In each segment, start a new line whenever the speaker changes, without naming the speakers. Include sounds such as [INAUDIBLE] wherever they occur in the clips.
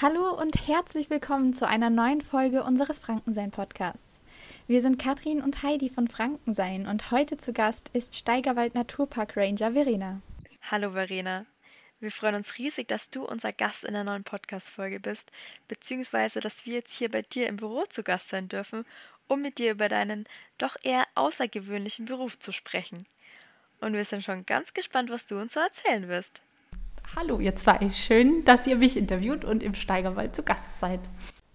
Hallo und herzlich willkommen zu einer neuen Folge unseres Frankensein-Podcasts. Wir sind Katrin und Heidi von Frankensein und heute zu Gast ist Steigerwald Naturpark Ranger Verena.
Hallo Verena. Wir freuen uns riesig, dass du unser Gast in der neuen Podcast-Folge bist, beziehungsweise dass wir jetzt hier bei dir im Büro zu Gast sein dürfen, um mit dir über deinen doch eher außergewöhnlichen Beruf zu sprechen. Und wir sind schon ganz gespannt, was du uns so erzählen wirst.
Hallo ihr zwei, schön, dass ihr mich interviewt und im Steigerwald zu Gast seid.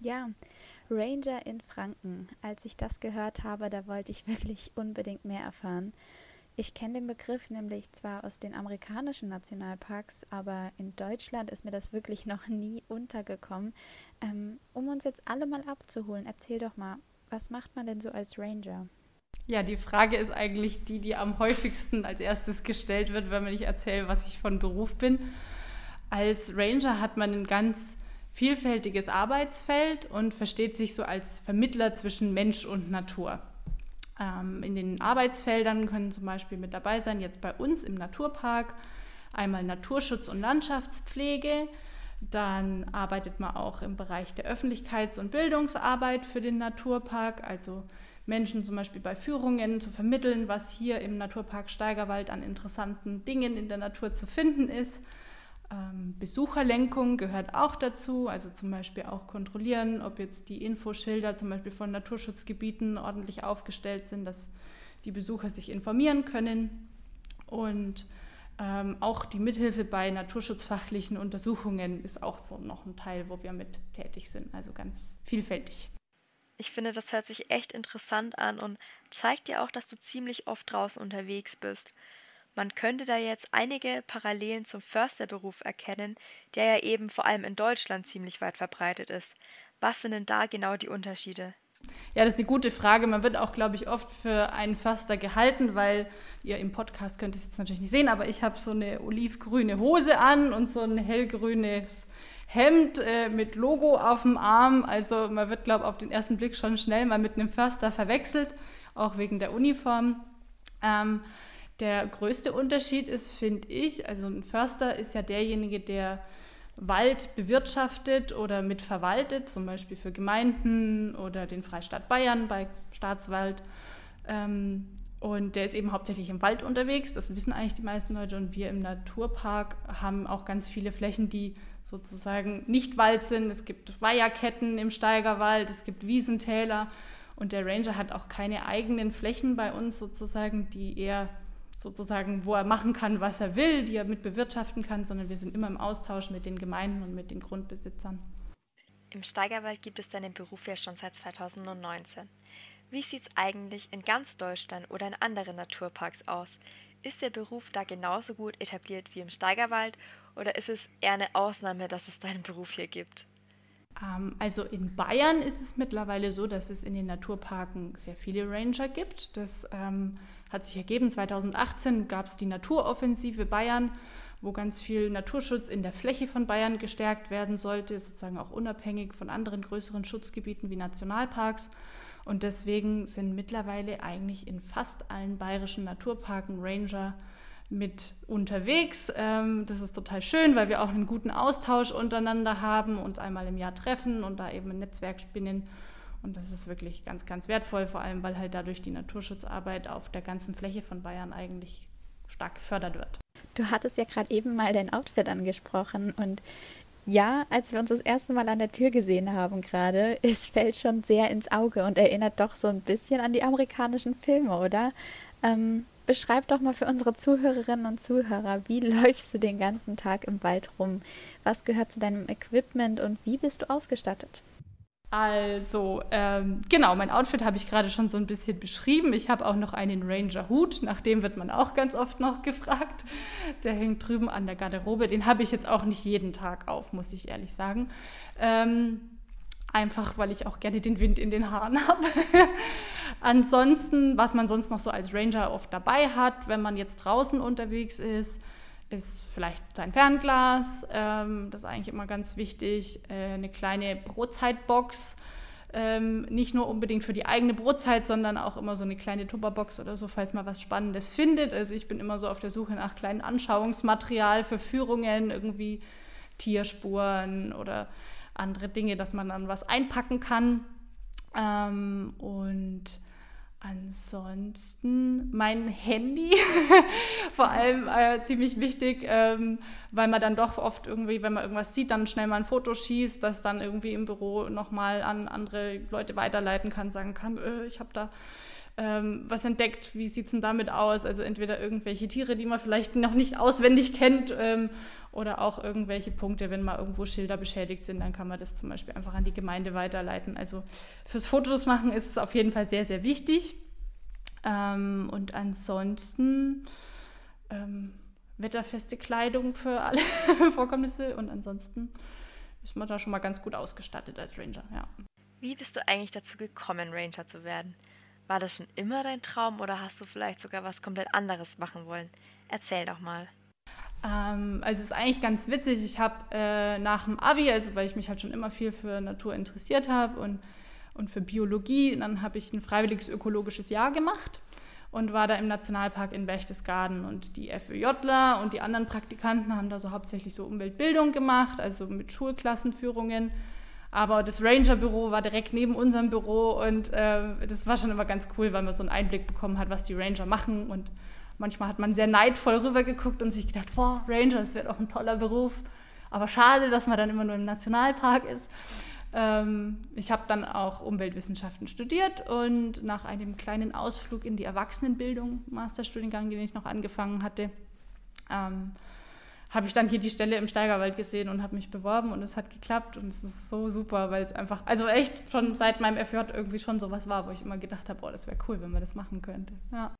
Ja, Ranger in Franken. Als ich das gehört habe, da wollte ich [LAUGHS] wirklich unbedingt mehr erfahren. Ich kenne den Begriff nämlich zwar aus den amerikanischen Nationalparks, aber in Deutschland ist mir das wirklich [LAUGHS] noch nie untergekommen. Ähm, um uns jetzt alle mal abzuholen, erzähl doch mal, was macht man denn so als Ranger?
Ja, die Frage ist eigentlich die, die am häufigsten als erstes gestellt wird, wenn ich erzähle, was ich von Beruf bin. Als Ranger hat man ein ganz vielfältiges Arbeitsfeld und versteht sich so als Vermittler zwischen Mensch und Natur. Ähm, in den Arbeitsfeldern können zum Beispiel mit dabei sein, jetzt bei uns im Naturpark, einmal Naturschutz und Landschaftspflege. Dann arbeitet man auch im Bereich der Öffentlichkeits- und Bildungsarbeit für den Naturpark, also Menschen zum Beispiel bei Führungen zu vermitteln, was hier im Naturpark Steigerwald an interessanten Dingen in der Natur zu finden ist. Ähm, Besucherlenkung gehört auch dazu, also zum Beispiel auch kontrollieren, ob jetzt die Infoschilder zum Beispiel von Naturschutzgebieten ordentlich aufgestellt sind, dass die Besucher sich informieren können. Und ähm, auch die Mithilfe bei naturschutzfachlichen Untersuchungen ist auch so noch ein Teil, wo wir mit tätig sind, also ganz vielfältig.
Ich finde, das hört sich echt interessant an und zeigt ja auch, dass du ziemlich oft draußen unterwegs bist. Man könnte da jetzt einige Parallelen zum Försterberuf erkennen, der ja eben vor allem in Deutschland ziemlich weit verbreitet ist. Was sind denn da genau die Unterschiede?
Ja, das ist eine gute Frage. Man wird auch, glaube ich, oft für einen Förster gehalten, weil ihr im Podcast könnt es jetzt natürlich nicht sehen, aber ich habe so eine olivgrüne Hose an und so ein hellgrünes Hemd äh, mit Logo auf dem Arm. Also man wird, glaube ich, auf den ersten Blick schon schnell mal mit einem Förster verwechselt, auch wegen der Uniform. Ähm, der größte Unterschied ist, finde ich, also ein Förster ist ja derjenige, der Wald bewirtschaftet oder mitverwaltet, zum Beispiel für Gemeinden oder den Freistaat Bayern bei Staatswald. Ähm, und der ist eben hauptsächlich im Wald unterwegs, das wissen eigentlich die meisten Leute. Und wir im Naturpark haben auch ganz viele Flächen, die sozusagen nicht Wald sind. Es gibt Weiherketten im Steigerwald, es gibt Wiesentäler. Und der Ranger hat auch keine eigenen Flächen bei uns sozusagen, die er sozusagen, wo er machen kann, was er will, die er mit bewirtschaften kann, sondern wir sind immer im Austausch mit den Gemeinden und mit den Grundbesitzern.
Im Steigerwald gibt es deinen Beruf ja schon seit 2019. Wie sieht es eigentlich in ganz Deutschland oder in anderen Naturparks aus? Ist der Beruf da genauso gut etabliert wie im Steigerwald oder ist es eher eine Ausnahme, dass es deinen Beruf hier gibt?
Ähm, also in Bayern ist es mittlerweile so, dass es in den Naturparken sehr viele Ranger gibt. Das ähm, hat sich ergeben. 2018 gab es die Naturoffensive Bayern, wo ganz viel Naturschutz in der Fläche von Bayern gestärkt werden sollte, sozusagen auch unabhängig von anderen größeren Schutzgebieten wie Nationalparks. Und deswegen sind mittlerweile eigentlich in fast allen bayerischen Naturparken Ranger mit unterwegs. Ähm, das ist total schön, weil wir auch einen guten Austausch untereinander haben, uns einmal im Jahr treffen und da eben ein Netzwerk spinnen. Und das ist wirklich ganz, ganz wertvoll, vor allem weil halt dadurch die Naturschutzarbeit auf der ganzen Fläche von Bayern eigentlich stark gefördert wird.
Du hattest ja gerade eben mal dein Outfit angesprochen und ja, als wir uns das erste Mal an der Tür gesehen haben gerade, [LAUGHS] es fällt schon sehr ins Auge und erinnert doch so ein bisschen an die amerikanischen Filme, oder? Ähm, beschreib doch mal für unsere Zuhörerinnen und Zuhörer, wie [LAUGHS] läufst du den ganzen Tag im Wald rum? Was gehört zu deinem Equipment und wie bist du ausgestattet?
Also, ähm, genau, mein Outfit habe ich gerade schon so ein bisschen beschrieben. Ich habe auch noch einen Ranger-Hut, nach dem wird man auch ganz oft noch [LAUGHS] gefragt. Der hängt drüben an der Garderobe. Den habe ich jetzt auch nicht jeden Tag auf, muss ich ehrlich sagen. Ähm, einfach, weil ich auch gerne den Wind in den Haaren [LAUGHS] habe. Ansonsten, was man sonst noch so als Ranger oft dabei hat, wenn man jetzt draußen unterwegs ist, ist vielleicht sein Fernglas, ähm, das ist eigentlich immer ganz wichtig, äh, eine kleine Brotzeitbox, ähm, nicht nur unbedingt für die eigene Brotzeit, sondern auch immer so eine kleine Tupperbox oder so, falls man was Spannendes findet. Also ich bin immer so auf der Suche nach kleinen Anschauungsmaterial für Führungen, irgendwie Tierspuren oder andere Dinge, dass man dann was einpacken kann. Ähm, und Ansonsten mein Handy, [LAUGHS] vor allem äh, ziemlich wichtig, ähm, weil man dann doch oft irgendwie, wenn man irgendwas sieht, dann schnell mal ein Foto schießt, das dann irgendwie im Büro nochmal an andere Leute weiterleiten kann, sagen kann, äh, ich habe da ähm, was entdeckt, wie sieht es denn damit aus? Also entweder irgendwelche Tiere, die man vielleicht noch nicht auswendig kennt ähm, oder auch irgendwelche Punkte, wenn mal irgendwo Schilder beschädigt sind, dann kann man das zum Beispiel einfach an die Gemeinde weiterleiten. Also fürs Fotos machen ist es auf jeden Fall sehr, sehr wichtig. Ähm, und ansonsten ähm, wetterfeste Kleidung für alle [LAUGHS] Vorkommnisse und ansonsten ist man da schon mal ganz gut ausgestattet als Ranger, ja.
Wie bist du eigentlich dazu gekommen, Ranger zu werden? War das schon immer dein Traum oder hast du vielleicht sogar was komplett anderes machen wollen? Erzähl doch mal.
Ähm, also es ist eigentlich ganz witzig. Ich habe äh, nach dem Abi, also weil ich mich halt schon immer viel für Natur interessiert habe und, und für Biologie, dann habe ich ein freiwilliges ökologisches Jahr gemacht und war da im Nationalpark in Berchtesgaden. Und die FÖJler und die anderen Praktikanten haben da so hauptsächlich so Umweltbildung gemacht, also mit Schulklassenführungen. Aber das Ranger-Büro war direkt neben unserem Büro und äh, das war schon immer ganz cool, weil man so einen Einblick bekommen hat, was die Ranger machen. Und manchmal hat man sehr neidvoll rübergeguckt und sich gedacht, boah, Ranger, das wäre doch ein toller Beruf. Aber schade, dass man dann immer nur im Nationalpark ist. Ähm, ich habe dann auch Umweltwissenschaften studiert und nach einem kleinen Ausflug in die Erwachsenenbildung, Masterstudiengang, den ich noch angefangen hatte, ähm, habe ich dann hier die Stelle im Steigerwald gesehen und habe mich beworben und es hat geklappt und es ist so super, weil es einfach, also echt schon seit meinem FJ irgendwie schon sowas war, wo ich immer gedacht habe, oh, das wäre cool, wenn man das machen könnte. Ja.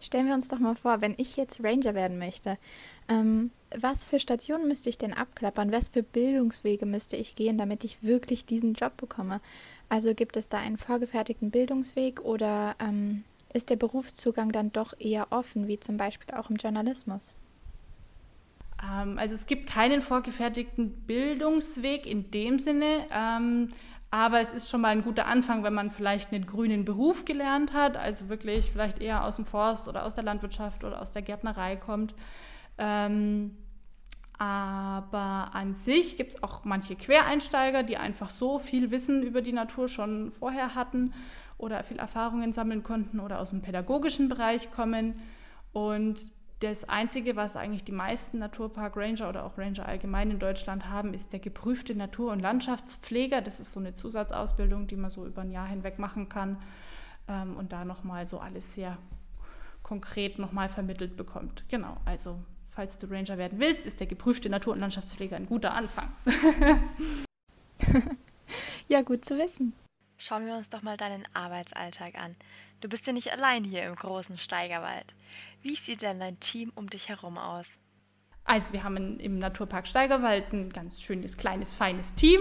Stellen wir uns doch mal vor, wenn ich jetzt Ranger werden möchte, ähm, was für Stationen müsste ich denn abklappern? Was für Bildungswege müsste ich gehen, damit ich wirklich diesen Job bekomme? Also gibt es da einen vorgefertigten Bildungsweg oder ähm, ist der Berufszugang dann doch eher offen, wie zum Beispiel auch im Journalismus?
Ähm, also es gibt keinen vorgefertigten Bildungsweg in dem Sinne, ähm, aber es ist schon mal ein guter Anfang, wenn man vielleicht einen grünen Beruf gelernt hat, also wirklich vielleicht eher aus dem Forst oder aus der Landwirtschaft oder aus der Gärtnerei kommt. Ähm, aber an sich gibt es auch manche Quereinsteiger, die einfach so viel Wissen über die Natur schon vorher hatten oder viel Erfahrungen sammeln konnten oder aus dem pädagogischen Bereich kommen. Und das Einzige, was eigentlich die meisten Naturpark Ranger oder auch Ranger allgemein in Deutschland haben, ist der geprüfte Natur- und Landschaftspfleger. Das ist so eine Zusatzausbildung, die man so über ein Jahr hinweg machen kann ähm, und da nochmal so alles sehr konkret nochmal vermittelt bekommt. Genau, also falls du Ranger werden willst, ist der geprüfte Natur- und Landschaftspfleger ein guter Anfang. [LAUGHS] [LAUGHS]
ja, gut zu wissen.
Schauen wir uns doch mal deinen Arbeitsalltag an. Du bist ja nicht allein hier im großen Steigerwald. Wie sieht denn dein Team um dich herum aus?
Also wir haben im Naturpark Steigerwald ein ganz schönes, kleines, feines Team.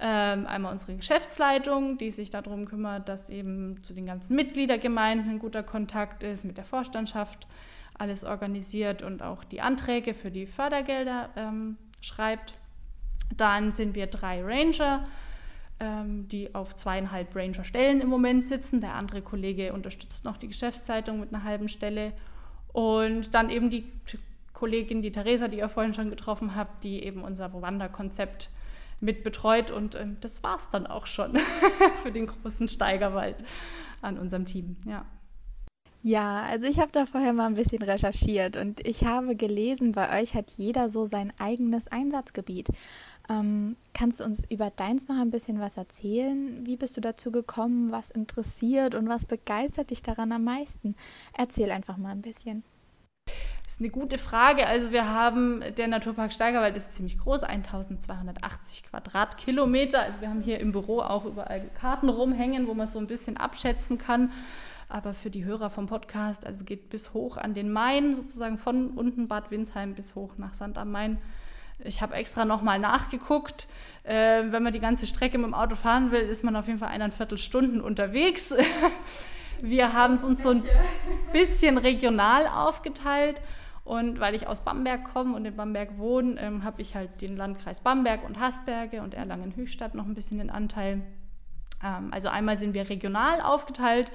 Ähm, einmal unsere Geschäftsleitung, die sich darum kümmert, dass eben zu den ganzen Mitgliedergemeinden ein guter Kontakt ist, mit der Vorstandschaft alles organisiert und auch die Anträge für die Fördergelder ähm, schreibt. Dann sind wir drei Ranger, ähm, die auf zweieinhalb Ranger-Stellen im Moment sitzen. Der andere Kollege unterstützt noch die Geschäftszeitung mit einer halben Stelle. Und dann eben die Kollegin, die Theresa, die ihr vorhin schon getroffen habt, die eben unser Wanderkonzept mit betreut. Und ähm, das war es dann auch schon [LAUGHS] für den großen Steigerwald an unserem Team. Ja.
Ja, also ich habe da vorher mal ein bisschen recherchiert und ich habe gelesen, bei euch hat jeder so sein eigenes Einsatzgebiet. Ähm, kannst du uns über deins noch ein bisschen was erzählen? Wie bist du dazu gekommen? Was interessiert und was begeistert dich daran am meisten? Erzähl einfach mal ein bisschen.
Das ist eine gute Frage. Also wir haben, der Naturpark Steigerwald ist ziemlich groß, 1280 Quadratkilometer. Also wir haben hier im Büro auch überall Karten rumhängen, wo man so ein bisschen abschätzen kann. Aber für die Hörer vom Podcast, also geht bis hoch an den Main, sozusagen von unten Bad Windsheim bis hoch nach Sand am Main. Ich habe extra nochmal nachgeguckt. Äh, wenn man die ganze Strecke mit dem Auto fahren will, ist man auf jeden Fall eineinviertel Stunden unterwegs. [LAUGHS] Wir haben es uns so ein bisschen regional aufgeteilt Und weil ich aus Bamberg komme und in Bamberg wohne, ähm, habe ich halt den Landkreis Bamberg und Hasberge und Erlangen-Höchstadt noch ein bisschen den Anteil. Ähm, also einmal sind wir regional aufgeteilt,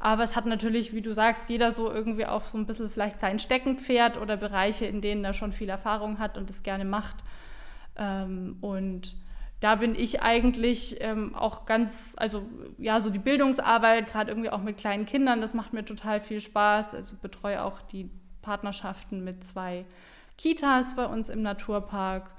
aber es hat natürlich, wie du sagst, jeder so irgendwie auch so ein bisschen vielleicht sein Steckenpferd oder Bereiche, in denen er schon viel Erfahrung hat und das gerne macht. Ähm, und da bin ich eigentlich ähm, auch ganz, also ja, so die Bildungsarbeit, gerade irgendwie auch mit kleinen Kindern, das macht mir total viel Spaß. Also betreue auch die Partnerschaften mit zwei Kitas bei uns im Naturpark.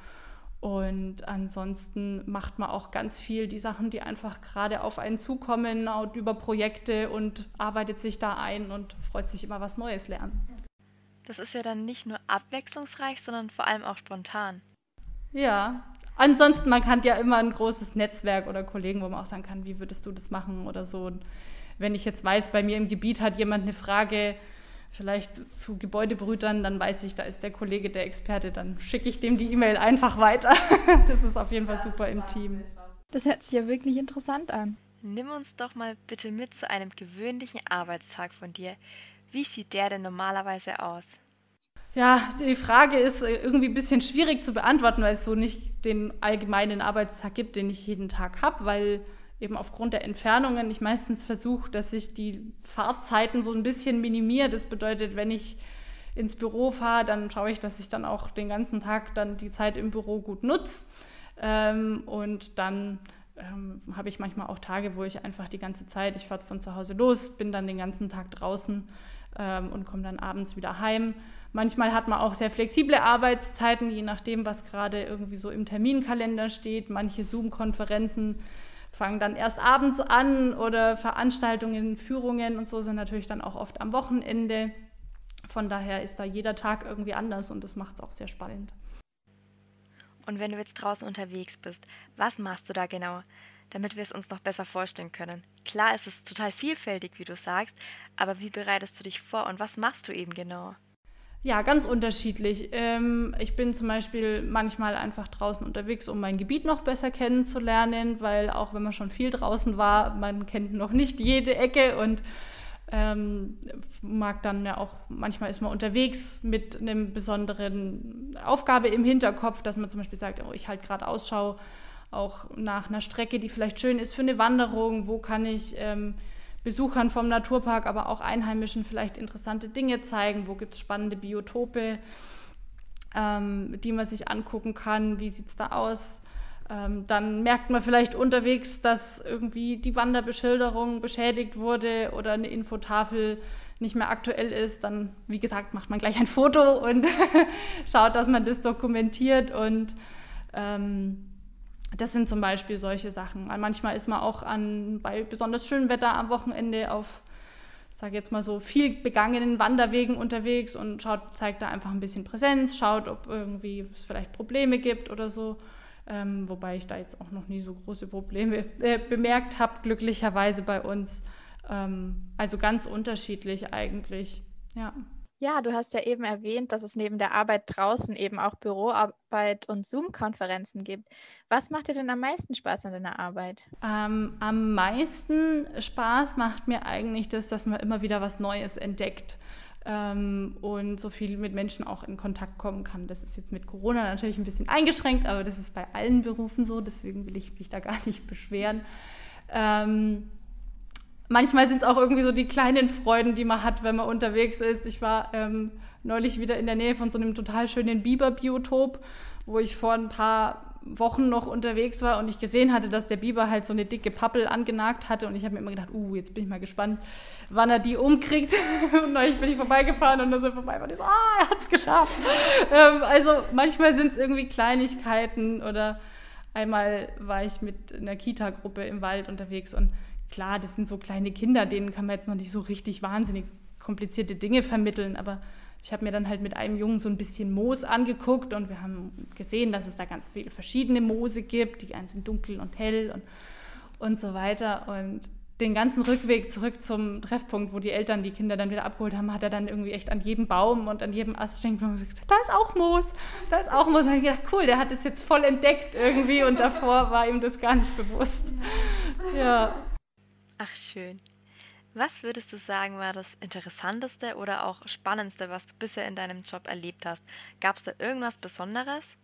Und ansonsten macht man auch ganz viel die Sachen, die einfach gerade auf einen zukommen, über Projekte und arbeitet sich da ein und freut sich immer was Neues lernen.
Das ist ja dann nicht nur abwechslungsreich, sondern vor allem auch spontan.
Ja, ansonsten, man kann ja immer ein großes Netzwerk oder Kollegen, wo man auch sagen kann, wie würdest du das machen oder so. Und wenn ich jetzt weiß, bei mir im Gebiet hat jemand eine Frage, vielleicht zu Gebäudebrütern, dann weiß ich, da ist der Kollege der Experte, dann schicke ich dem die E-Mail einfach weiter. [LAUGHS] Das ist auf jeden Fall super im Team.
Das hört sich ja wirklich interessant an.
Nimm uns doch mal bitte mit zu einem gewöhnlichen Arbeitstag von dir. Wie sieht der denn normalerweise aus?
Ja, die Frage ist äh, irgendwie ein bisschen schwierig zu beantworten, weil es so nicht den allgemeinen Arbeitstag gibt, den ich jeden Tag habe, weil eben aufgrund der Entfernungen ich meistens versuche, dass ich die Fahrzeiten so ein bisschen minimiere. Das bedeutet, wenn ich ins Büro fahre, dann schaue ich, dass ich dann auch den ganzen Tag dann die Zeit im Büro gut nutze. Ähm, und dann ähm, habe ich manchmal auch Tage, wo ich einfach die ganze Zeit, ich fahre von zu Hause los, bin dann den ganzen Tag draußen ähm, und komme dann abends wieder heim. Manchmal hat man auch sehr flexible Arbeitszeiten, je nachdem, was gerade irgendwie so im Terminkalender steht. Manche Zoom-Konferenzen fangen dann erst abends an oder Veranstaltungen, Führungen und so sind natürlich dann auch oft am Wochenende. Von daher ist da jeder Tag irgendwie anders und das macht es auch sehr spannend.
Und wenn du jetzt draußen unterwegs bist, was machst du da genau, damit wir es uns noch besser vorstellen können? Klar ist es total vielfältig, wie du sagst, aber wie bereitest du dich vor und was machst du eben genau?
Ja, ganz unterschiedlich. Ähm, ich bin zum Beispiel manchmal einfach draußen unterwegs, um mein Gebiet noch besser kennenzulernen, weil auch wenn man schon viel draußen war, man kennt noch nicht jede Ecke und ähm, mag dann ja auch, manchmal ist man unterwegs mit einem besonderen Aufgabe im Hinterkopf, dass man zum Beispiel sagt, oh, ich halte gerade Ausschau auch nach einer Strecke, die vielleicht schön ist für eine Wanderung, wo kann ich ähm, Besuchern vom Naturpark, aber auch Einheimischen vielleicht interessante Dinge zeigen, wo gibt es spannende Biotope, ähm, die man sich angucken kann, wie sieht es da aus. Ähm, dann merkt man vielleicht unterwegs, dass irgendwie die Wanderbeschilderung beschädigt wurde oder eine Infotafel nicht mehr aktuell ist. Dann, wie gesagt, macht man gleich ein Foto und [LAUGHS] schaut, dass man das dokumentiert und ähm, das sind zum Beispiel solche Sachen. Manchmal ist man auch an, bei besonders schönem Wetter am Wochenende auf, sage jetzt mal so, viel begangenen Wanderwegen unterwegs und schaut, zeigt da einfach ein bisschen Präsenz, schaut, ob irgendwie es vielleicht Probleme gibt oder so. Ähm, wobei ich da jetzt auch noch nie so große Probleme äh, bemerkt habe, glücklicherweise bei uns. Ähm, also ganz unterschiedlich eigentlich, ja.
Ja, du hast ja eben erwähnt, dass es neben der Arbeit draußen eben auch Büroarbeit und Zoom-Konferenzen gibt. Was macht dir denn am meisten Spaß an deiner Arbeit?
Ähm, am meisten Spaß macht mir eigentlich das, dass man immer wieder was Neues entdeckt ähm, und so viel mit Menschen auch in Kontakt kommen kann. Das ist jetzt mit Corona natürlich ein bisschen eingeschränkt, aber das ist bei allen Berufen so, deswegen will ich mich da gar nicht beschweren. Ähm, manchmal sind es auch irgendwie so die kleinen Freuden, die man hat, wenn man unterwegs ist. Ich war ähm, neulich wieder in der Nähe von so einem total schönen Biberbiotop, wo ich vor ein paar Wochen noch unterwegs war und ich gesehen hatte, dass der Biber halt so eine dicke Pappel angenagt hatte und ich habe mir immer gedacht, uh, jetzt bin ich mal gespannt, wann er die umkriegt. [LAUGHS] und neulich bin ich vorbeigefahren und da sind vorbei und ich so, ah, er hat es geschafft. [LAUGHS] ähm, also manchmal sind es irgendwie Kleinigkeiten oder einmal war ich mit einer Kita-Gruppe im Wald unterwegs und klar, das sind so kleine Kinder, denen kann man jetzt noch nicht so richtig wahnsinnig komplizierte Dinge vermitteln, aber ich habe mir dann halt mit einem Jungen so ein bisschen Moos angeguckt und wir haben gesehen, dass es da ganz viele verschiedene Moose gibt. Die einen sind dunkel und hell und, und so weiter. Und den ganzen Rückweg zurück zum Treffpunkt, wo die Eltern die Kinder dann wieder abgeholt haben, hat er dann irgendwie echt an jedem Baum und an jedem Ast stehen und gesagt, da ist auch Moos, da ist auch Moos. Da habe ich gedacht, cool, der hat es jetzt voll entdeckt irgendwie und davor war ihm das gar nicht bewusst. Ja.
Ach schön. Was würdest du sagen, war das Interessanteste oder auch Spannendste, was du bisher in deinem Job erlebt hast? Gab es da irgendwas Besonderes?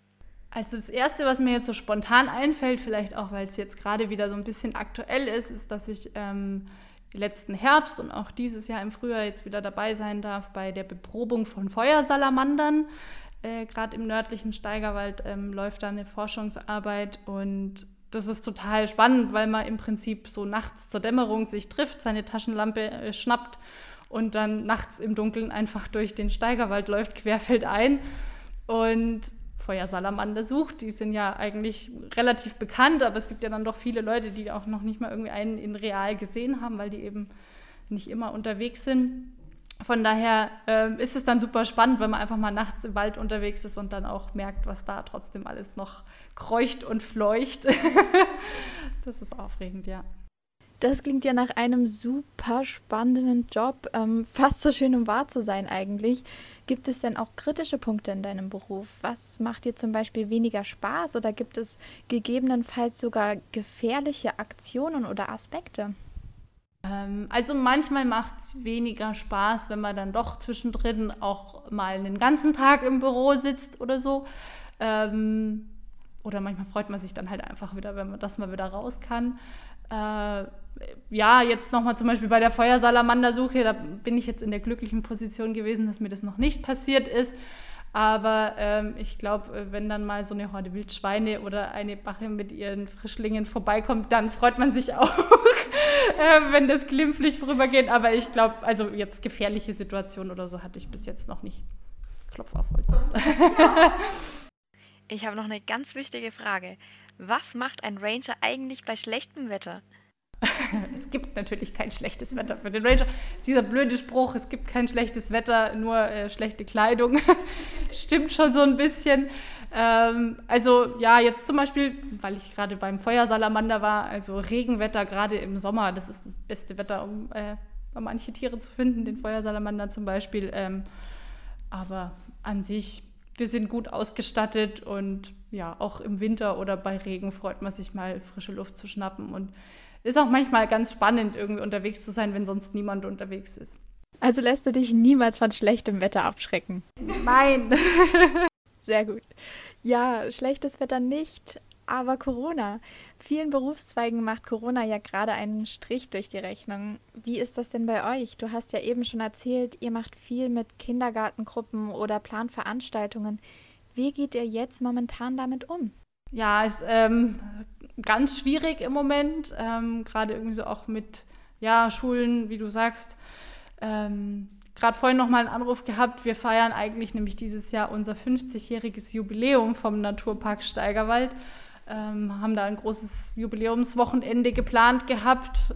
Also das Erste, was mir jetzt so spontan einfällt, vielleicht auch, weil es jetzt gerade wieder so ein bisschen aktuell ist, ist, dass ich ähm, letzten Herbst und auch dieses Jahr im Frühjahr jetzt wieder dabei sein darf bei der Beprobung von Feuersalamandern. Äh, gerade im nördlichen Steigerwald ähm, läuft da eine Forschungsarbeit und das ist total spannend, weil man im Prinzip so nachts zur Dämmerung sich trifft, seine Taschenlampe äh, schnappt und dann nachts im Dunkeln einfach durch den Steigerwald läuft, querfeldein und Feuersalamander sucht. Die sind ja eigentlich relativ bekannt, aber es gibt ja dann doch viele Leute, die auch noch nicht mal irgendwie einen in real gesehen haben, weil die eben nicht immer unterwegs sind. Von daher äh, ist es dann super spannend, wenn man einfach mal nachts im Wald unterwegs ist und dann auch merkt, was da trotzdem alles noch kreucht und fleucht. [LAUGHS] das ist aufregend, ja.
Das klingt ja nach einem super spannenden Job. Ähm, fast so schön, um wahr zu sein eigentlich. Gibt es denn auch kritische Punkte in deinem Beruf? Was macht dir zum Beispiel weniger Spaß oder gibt es gegebenenfalls sogar gefährliche Aktionen oder Aspekte?
Ähm, also manchmal macht es weniger Spaß, wenn man dann doch zwischendrin auch mal einen ganzen Tag im Büro sitzt oder so. Ähm, oder manchmal freut man sich dann halt einfach wieder, wenn man das mal wieder raus kann. Äh, ja, jetzt nochmal zum Beispiel bei der Feuersalamandersuche, da bin ich jetzt in der glücklichen Position gewesen, dass mir das noch nicht passiert ist. Aber ähm, ich glaube, äh, wenn dann mal so eine Horde Wildschweine oder eine Bache mit ihren Frischlingen vorbeikommt, dann freut man sich [LAUGHS] auch, äh, wenn das glimpflich vorübergeht. Aber ich glaube, also jetzt gefährliche Situationen oder so hatte ich bis jetzt noch nicht. Klopf auf Holz. [LAUGHS]
Ich habe noch eine ganz wichtige Frage. Was macht ein Ranger eigentlich bei schlechtem Wetter? [LAUGHS]
es gibt natürlich kein schlechtes Wetter für den Ranger. Dieser blöde Spruch, es gibt kein schlechtes Wetter, nur äh, schlechte Kleidung, [LAUGHS] stimmt schon so ein bisschen. Ähm, also ja, jetzt zum Beispiel, weil ich gerade beim Feuersalamander war, also Regenwetter gerade im Sommer, das ist das beste Wetter, um äh, manche Tiere zu finden, den Feuersalamander zum Beispiel. Ähm, aber an sich wir sind gut ausgestattet und ja, auch im Winter oder bei Regen freut man sich mal, frische Luft zu schnappen. Und ist auch manchmal ganz spannend, irgendwie unterwegs zu sein, wenn sonst niemand unterwegs ist.
Also lässt du dich niemals von schlechtem Wetter abschrecken?
Nein. [LAUGHS]
Sehr gut. Ja, schlechtes Wetter nicht, aber Corona. Vielen Berufszweigen macht Corona ja gerade einen Strich durch die Rechnung. Wie ist das denn bei euch? Du hast ja eben schon erzählt, ihr macht viel mit Kindergartengruppen oder plant Veranstaltungen. Wie geht ihr jetzt momentan damit um?
Ja, ist ähm, ganz schwierig im Moment, ähm, gerade irgendwie so auch mit ja, Schulen, wie du sagst. Ähm, gerade vorhin noch mal einen Anruf gehabt. Wir feiern eigentlich nämlich dieses Jahr unser 50-jähriges Jubiläum vom Naturpark Steigerwald ähm, haben da ein großes Jubiläumswochenende geplant gehabt.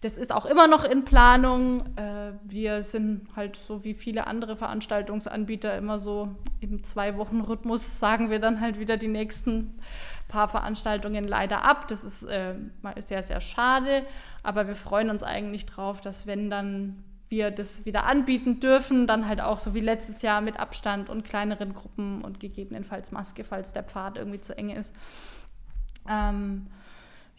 Das ist auch immer noch in Planung. Äh, wir sind halt so wie viele andere Veranstaltungsanbieter immer so im Zwei-Wochen-Rhythmus, sagen wir dann halt wieder die nächsten paar Veranstaltungen leider ab. Das ist äh, sehr, sehr schade, aber wir freuen uns eigentlich drauf, dass wenn dann wir das wieder anbieten dürfen, dann halt auch so wie letztes Jahr mit Abstand und kleineren Gruppen und gegebenenfalls Maske, falls der Pfad irgendwie zu eng ist. Ähm,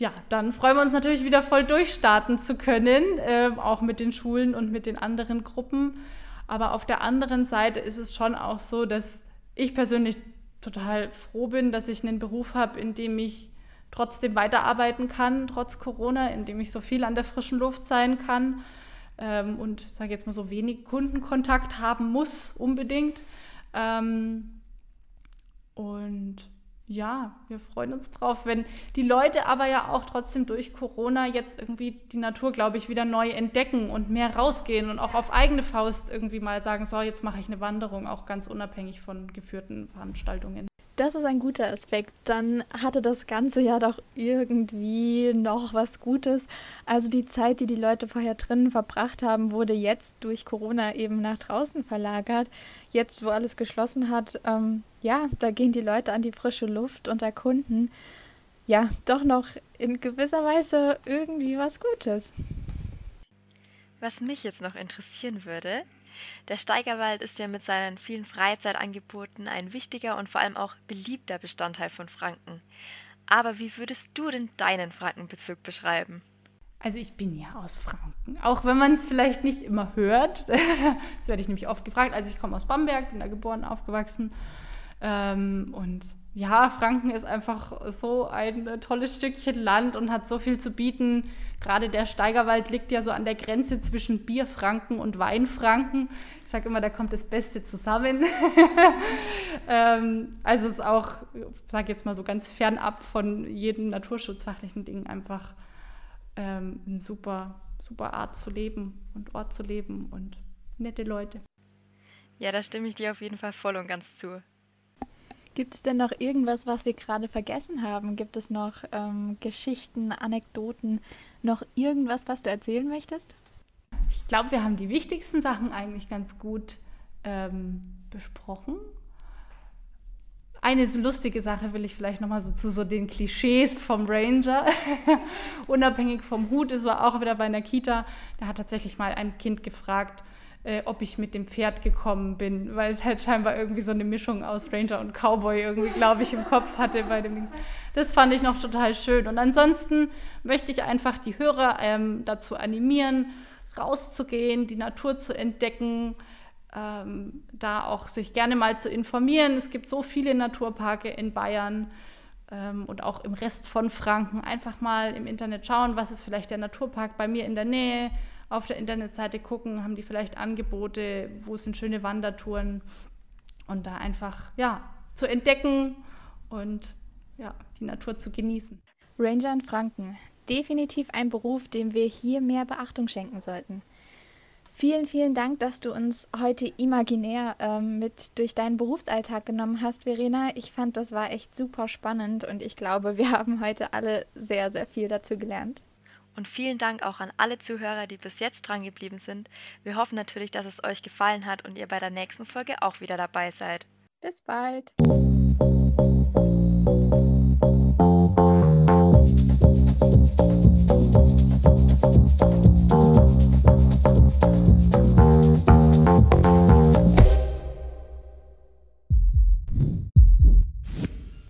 ja, dann freuen wir uns natürlich wieder voll durchstarten zu können, äh, auch mit den Schulen und mit den anderen Gruppen. Aber auf der anderen Seite ist es schon auch so, dass ich persönlich total froh bin, dass ich einen Beruf habe, in dem ich trotzdem weiterarbeiten kann, trotz Corona, in dem ich so viel an der frischen Luft sein kann ähm, und sage jetzt mal so wenig Kundenkontakt haben muss unbedingt. Ähm, und ja, wir freuen uns drauf, wenn die Leute aber ja auch trotzdem durch Corona jetzt irgendwie die Natur, glaube ich, wieder neu entdecken und mehr rausgehen und auch auf eigene Faust irgendwie mal sagen, so, jetzt mache ich eine Wanderung, auch ganz unabhängig von geführten Veranstaltungen.
Das ist ein guter Aspekt. Dann hatte das Ganze ja doch irgendwie noch was Gutes. Also die Zeit, die die Leute vorher drinnen verbracht haben, wurde jetzt durch Corona eben nach draußen verlagert. Jetzt, wo alles geschlossen hat, ähm, ja, da gehen die Leute an die frische Luft und erkunden ja doch noch in gewisser Weise irgendwie was Gutes.
Was mich jetzt noch interessieren würde, der Steigerwald ist ja mit seinen vielen Freizeitangeboten ein wichtiger und vor allem auch beliebter Bestandteil von Franken. Aber wie würdest du denn deinen Frankenbezug beschreiben?
Also ich bin ja aus Franken, auch wenn man es vielleicht nicht immer hört. [LAUGHS] das werde ich nämlich oft gefragt. Also ich komme aus Bamberg, bin da geboren, aufgewachsen. Ähm, und ja, Franken ist einfach so ein tolles Stückchen Land und hat so viel zu bieten. Gerade der Steigerwald liegt ja so an der Grenze zwischen Bierfranken und Weinfranken. Ich sage immer, da kommt das Beste zusammen. [LAUGHS] ähm, also es ist auch, ich sage jetzt mal so ganz fernab von jedem naturschutzfachlichen Ding einfach ähm, eine super, super Art zu leben und Ort zu leben und nette Leute.
Ja, da stimme ich dir auf jeden Fall voll und ganz zu.
Gibt es denn noch irgendwas, was wir gerade vergessen haben? Gibt es noch ähm, Geschichten, Anekdoten, noch irgendwas, was du erzählen möchtest?
Ich glaube, wir haben die wichtigsten Sachen eigentlich ganz gut ähm, besprochen. Eine lustige Sache will ich vielleicht nochmal so zu so den Klischees vom Ranger. [LAUGHS] Unabhängig vom Hut, es war auch wieder bei einer Kita. Da hat tatsächlich mal ein Kind gefragt, äh, ob ich mit dem Pferd gekommen bin, weil es halt scheinbar irgendwie so eine Mischung aus Ranger und Cowboy irgendwie, glaube ich, im Kopf hatte bei dem. Das fand ich noch total schön. Und ansonsten möchte ich einfach die Hörer ähm, dazu animieren, rauszugehen, die Natur zu entdecken, ähm, da auch sich gerne mal zu informieren. Es gibt so viele Naturparke in Bayern ähm, und auch im Rest von Franken. Einfach mal im Internet schauen, was ist vielleicht der Naturpark bei mir in der Nähe auf der Internetseite gucken, haben die vielleicht Angebote, wo sind schöne Wandertouren und da einfach ja zu entdecken und ja, die Natur zu genießen.
Ranger in Franken. Definitiv ein Beruf, dem wir hier mehr Beachtung schenken sollten. Vielen, vielen Dank, dass du uns heute imaginär ähm, mit durch deinen Berufsalltag genommen hast, Verena. Ich fand, das war echt super spannend und ich glaube, wir [LAUGHS] haben heute alle sehr, sehr viel dazu gelernt.
Und vielen Dank auch an alle Zuhörer, die bis jetzt dran geblieben sind. Wir hoffen natürlich, dass es euch gefallen hat und ihr bei der nächsten Folge auch wieder dabei seid.
Bis bald.